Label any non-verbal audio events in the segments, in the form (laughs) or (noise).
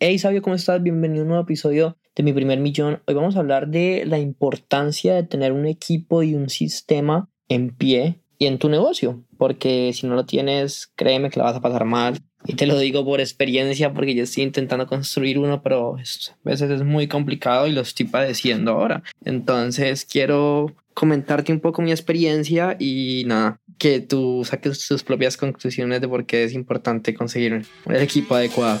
Hey sabio, ¿cómo estás? Bienvenido a un nuevo episodio de Mi Primer Millón. Hoy vamos a hablar de la importancia de tener un equipo y un sistema en pie y en tu negocio, porque si no lo tienes, créeme que la vas a pasar mal. Y te lo digo por experiencia, porque yo estoy intentando construir uno, pero a veces es muy complicado y lo estoy padeciendo ahora. Entonces quiero comentarte un poco mi experiencia y nada, que tú saques tus propias conclusiones de por qué es importante conseguir el equipo adecuado.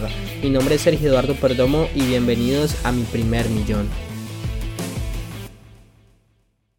paga. Mi nombre es Sergio Eduardo Perdomo y bienvenidos a mi primer millón.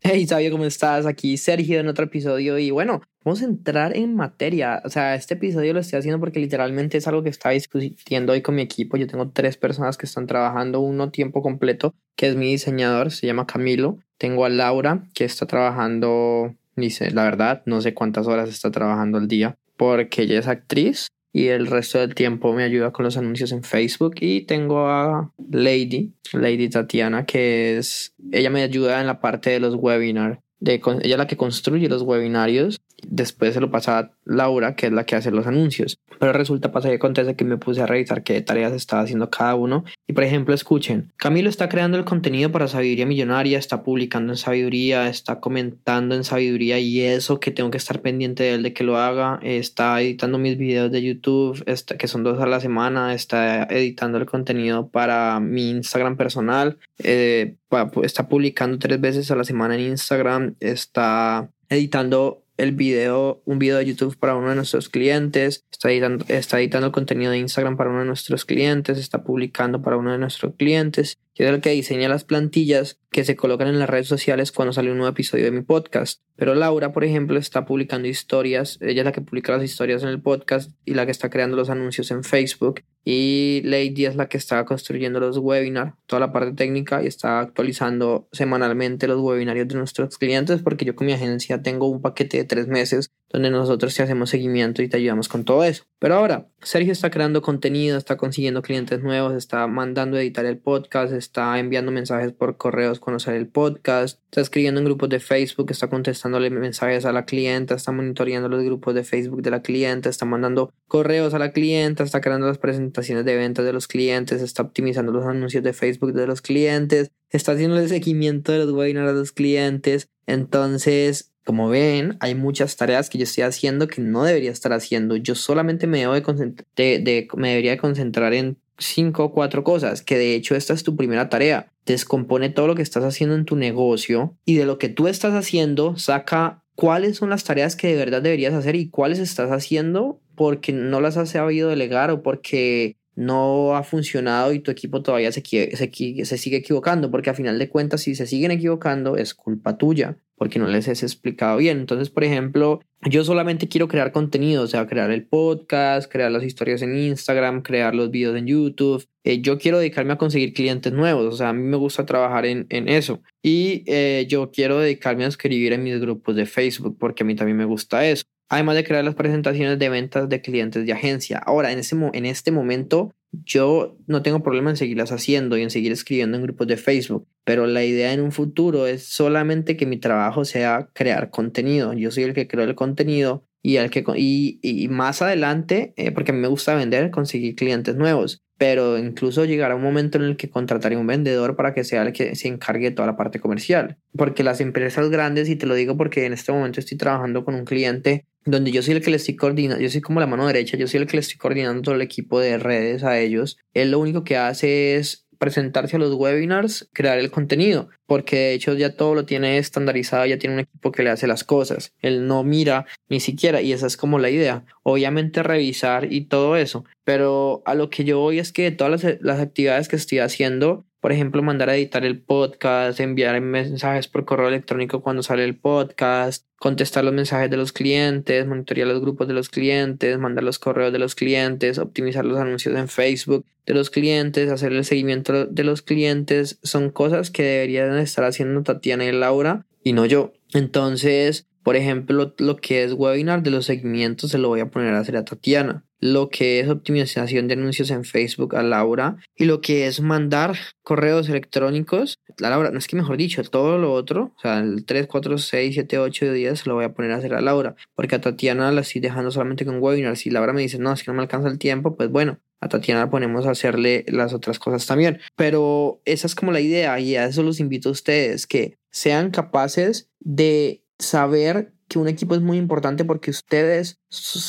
Hey, Sabio, ¿cómo estás? Aquí Sergio en otro episodio y bueno, vamos a entrar en materia. O sea, este episodio lo estoy haciendo porque literalmente es algo que estaba discutiendo hoy con mi equipo. Yo tengo tres personas que están trabajando uno tiempo completo, que es mi diseñador, se llama Camilo. Tengo a Laura, que está trabajando, dice, la verdad, no sé cuántas horas está trabajando al día, porque ella es actriz y el resto del tiempo me ayuda con los anuncios en Facebook. Y tengo a Lady, Lady Tatiana, que es, ella me ayuda en la parte de los webinars, de, ella es la que construye los webinarios Después se lo pasa a Laura, que es la que hace los anuncios. Pero resulta, pasa que acontece que me puse a revisar qué tareas estaba haciendo cada uno. Y por ejemplo, escuchen, Camilo está creando el contenido para Sabiduría Millonaria, está publicando en Sabiduría, está comentando en Sabiduría y eso que tengo que estar pendiente de él de que lo haga. Está editando mis videos de YouTube, que son dos a la semana, está editando el contenido para mi Instagram personal, eh, está publicando tres veces a la semana en Instagram, está editando el video, un video de YouTube para uno de nuestros clientes, está editando, está editando contenido de Instagram para uno de nuestros clientes, está publicando para uno de nuestros clientes que es el que diseña las plantillas que se colocan en las redes sociales cuando sale un nuevo episodio de mi podcast. Pero Laura, por ejemplo, está publicando historias, ella es la que publica las historias en el podcast y la que está creando los anuncios en Facebook. Y Lady es la que está construyendo los webinars, toda la parte técnica y está actualizando semanalmente los webinarios de nuestros clientes porque yo con mi agencia tengo un paquete de tres meses donde nosotros te hacemos seguimiento y te ayudamos con todo eso. Pero ahora, Sergio está creando contenido, está consiguiendo clientes nuevos, está mandando a editar el podcast, está enviando mensajes por correos sale el podcast, está escribiendo en grupos de Facebook, está contestándole mensajes a la clienta, está monitoreando los grupos de Facebook de la clienta, está mandando correos a la clienta, está creando las presentaciones de ventas de los clientes, está optimizando los anuncios de Facebook de los clientes, está haciendo el seguimiento de los webinars a los clientes. Entonces, como ven, hay muchas tareas que yo estoy haciendo que no debería estar haciendo. Yo solamente me, debo de, me debería concentrar en cinco o cuatro cosas, que de hecho esta es tu primera tarea. Descompone todo lo que estás haciendo en tu negocio y de lo que tú estás haciendo, saca cuáles son las tareas que de verdad deberías hacer y cuáles estás haciendo porque no las has sabido delegar o porque no ha funcionado y tu equipo todavía se, se, sigue equivocando, porque a final de cuentas si se siguen equivocando es culpa tuya porque no les he explicado bien. Entonces, por ejemplo, yo solamente quiero crear contenido, o sea, crear el podcast, crear las historias en Instagram, crear los videos en YouTube. Eh, yo quiero dedicarme a conseguir clientes nuevos, o sea, a mí me gusta trabajar en, en eso. Y eh, yo quiero dedicarme a escribir en mis grupos de Facebook, porque a mí también me gusta eso. Además de crear las presentaciones de ventas de clientes de agencia. Ahora, en, ese, en este momento, yo no tengo problema en seguirlas haciendo y en seguir escribiendo en grupos de Facebook, pero la idea en un futuro es solamente que mi trabajo sea crear contenido. Yo soy el que creo el contenido y, el que, y, y más adelante, eh, porque a mí me gusta vender, conseguir clientes nuevos pero incluso llegará un momento en el que contrataré un vendedor para que sea el que se encargue de toda la parte comercial. Porque las empresas grandes, y te lo digo porque en este momento estoy trabajando con un cliente donde yo soy el que le estoy coordinando, yo soy como la mano derecha, yo soy el que le estoy coordinando todo el equipo de redes a ellos. Él lo único que hace es presentarse a los webinars, crear el contenido, porque de hecho ya todo lo tiene estandarizado, ya tiene un equipo que le hace las cosas. Él no mira ni siquiera, y esa es como la idea. Obviamente revisar y todo eso, pero a lo que yo voy es que todas las, las actividades que estoy haciendo, por ejemplo, mandar a editar el podcast, enviar mensajes por correo electrónico cuando sale el podcast, contestar los mensajes de los clientes, monitorear los grupos de los clientes, mandar los correos de los clientes, optimizar los anuncios en Facebook de los clientes, hacer el seguimiento de los clientes, son cosas que deberían estar haciendo Tatiana y Laura y no yo. Entonces, por ejemplo, lo que es webinar de los seguimientos se lo voy a poner a hacer a Tatiana. Lo que es optimización de anuncios en Facebook a Laura. Y lo que es mandar correos electrónicos. A Laura, no es que mejor dicho, todo lo otro, o sea, el 3, 4, 6, 7, 8 días se lo voy a poner a hacer a Laura. Porque a Tatiana la estoy dejando solamente con webinar. Si Laura me dice, no, es que no me alcanza el tiempo, pues bueno, a Tatiana ponemos a hacerle las otras cosas también. Pero esa es como la idea y a eso los invito a ustedes, que sean capaces de saber que un equipo es muy importante porque ustedes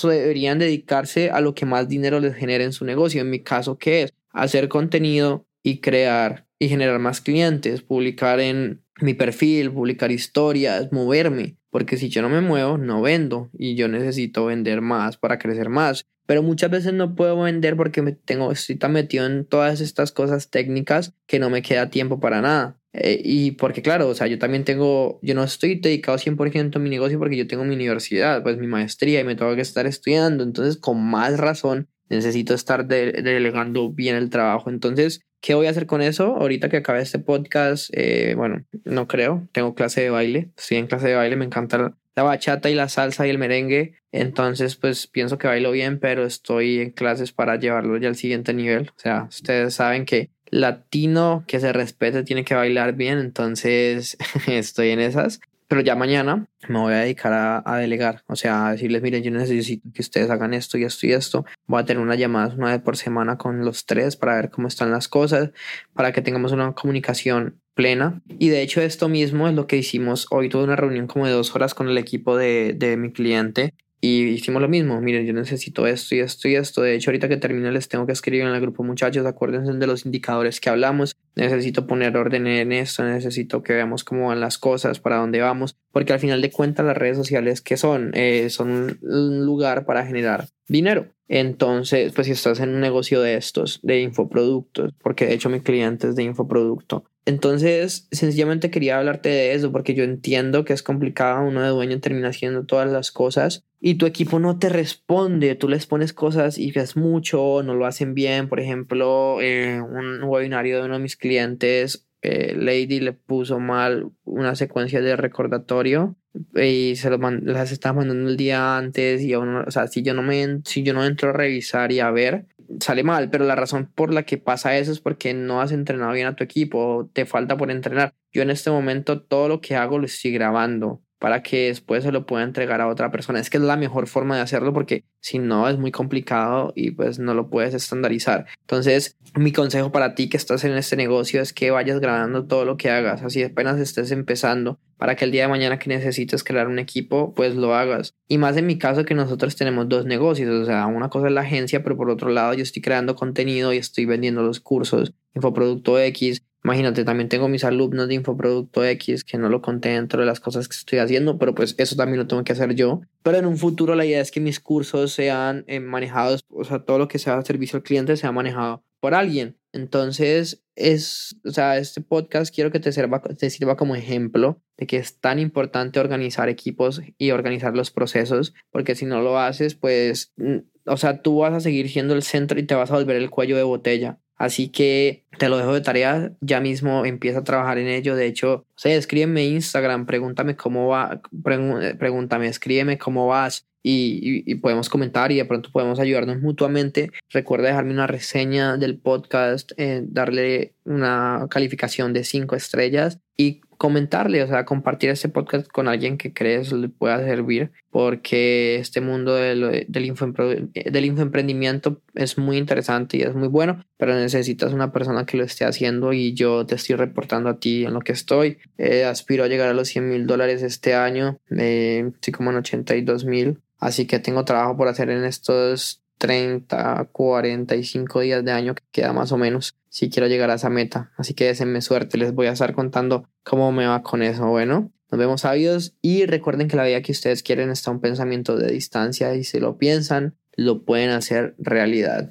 deberían dedicarse a lo que más dinero les genera en su negocio. En mi caso, ¿qué es? Hacer contenido y crear y generar más clientes, publicar en mi perfil, publicar historias, moverme. Porque si yo no me muevo, no vendo y yo necesito vender más para crecer más. Pero muchas veces no puedo vender porque me tengo, estoy tan metido en todas estas cosas técnicas que no me queda tiempo para nada. Eh, y porque claro, o sea, yo también tengo, yo no estoy dedicado 100% a mi negocio porque yo tengo mi universidad, pues mi maestría y me tengo que estar estudiando, entonces con más razón necesito estar delegando bien el trabajo. Entonces, ¿qué voy a hacer con eso? Ahorita que acabe este podcast, eh, bueno, no creo, tengo clase de baile, estoy en clase de baile, me encanta la bachata y la salsa y el merengue, entonces pues pienso que bailo bien, pero estoy en clases para llevarlo ya al siguiente nivel, o sea, ustedes saben que latino que se respete tiene que bailar bien, entonces (laughs) estoy en esas. Pero ya mañana me voy a dedicar a, delegar, o sea, a decirles, miren, yo necesito que ustedes hagan esto y esto y esto. Voy a tener una llamada una vez por semana con los tres para ver cómo están las cosas, para que tengamos una comunicación plena. Y de hecho esto mismo es lo que hicimos hoy. Tuve una reunión como de dos horas con el equipo de, de mi cliente y hicimos lo mismo, miren, yo necesito esto y esto y esto. De hecho, ahorita que termine les tengo que escribir en el grupo, muchachos, acuérdense de los indicadores que hablamos. Necesito poner orden en esto, necesito que veamos cómo van las cosas, para dónde vamos, porque al final de cuentas las redes sociales, ¿qué son? Eh, son un lugar para generar dinero. Entonces, pues si estás en un negocio de estos, de infoproductos, porque de hecho mi cliente es de infoproducto, entonces, sencillamente quería hablarte de eso porque yo entiendo que es complicado, uno de dueño termina haciendo todas las cosas y tu equipo no te responde, tú les pones cosas y ves mucho, no lo hacen bien, por ejemplo, eh, un webinario de uno de mis clientes, eh, Lady le puso mal una secuencia de recordatorio y se lo las estaba mandando el día antes y o sea, si yo no me si yo no entro a revisar y a ver, sale mal, pero la razón por la que pasa eso es porque no has entrenado bien a tu equipo, te falta por entrenar. Yo en este momento todo lo que hago lo estoy grabando para que después se lo pueda entregar a otra persona. Es que es la mejor forma de hacerlo porque si no es muy complicado y pues no lo puedes estandarizar. Entonces, mi consejo para ti que estás en este negocio es que vayas grabando todo lo que hagas, así apenas estés empezando, para que el día de mañana que necesites crear un equipo, pues lo hagas. Y más en mi caso que nosotros tenemos dos negocios, o sea, una cosa es la agencia, pero por otro lado yo estoy creando contenido y estoy vendiendo los cursos, Infoproducto X, Imagínate, también tengo mis alumnos de Infoproducto X que no lo conté dentro de las cosas que estoy haciendo, pero pues eso también lo tengo que hacer yo. Pero en un futuro la idea es que mis cursos sean eh, manejados, o sea, todo lo que sea servicio al cliente sea manejado por alguien. Entonces, es, o sea, este podcast quiero que te sirva, te sirva como ejemplo de que es tan importante organizar equipos y organizar los procesos, porque si no lo haces, pues, mm, o sea, tú vas a seguir siendo el centro y te vas a volver el cuello de botella. Así que te lo dejo de tarea, ya mismo empieza a trabajar en ello. De hecho, o sea, escríbeme Instagram, pregúntame cómo va, pregúntame, escríbeme cómo vas y, podemos comentar y de pronto podemos ayudarnos mutuamente. Recuerda dejarme una reseña del podcast, eh, darle una calificación de cinco estrellas y comentarle, o sea, compartir este podcast con alguien que crees le pueda servir, porque este mundo del, del, infoemprendimiento es muy interesante y es muy bueno, pero necesitas una persona que lo esté haciendo y yo te estoy reportando a ti en lo que estoy. Eh, aspiro a llegar a los 100 mil dólares este año, eh, estoy como en 82 mil, así que tengo trabajo por hacer en estos 30, 45 días de año que queda más o menos si quiero llegar a esa meta. Así que deseenme suerte, les voy a estar contando cómo me va con eso. Bueno, nos vemos sabios y recuerden que la vida que ustedes quieren está un pensamiento de distancia y si lo piensan, lo pueden hacer realidad.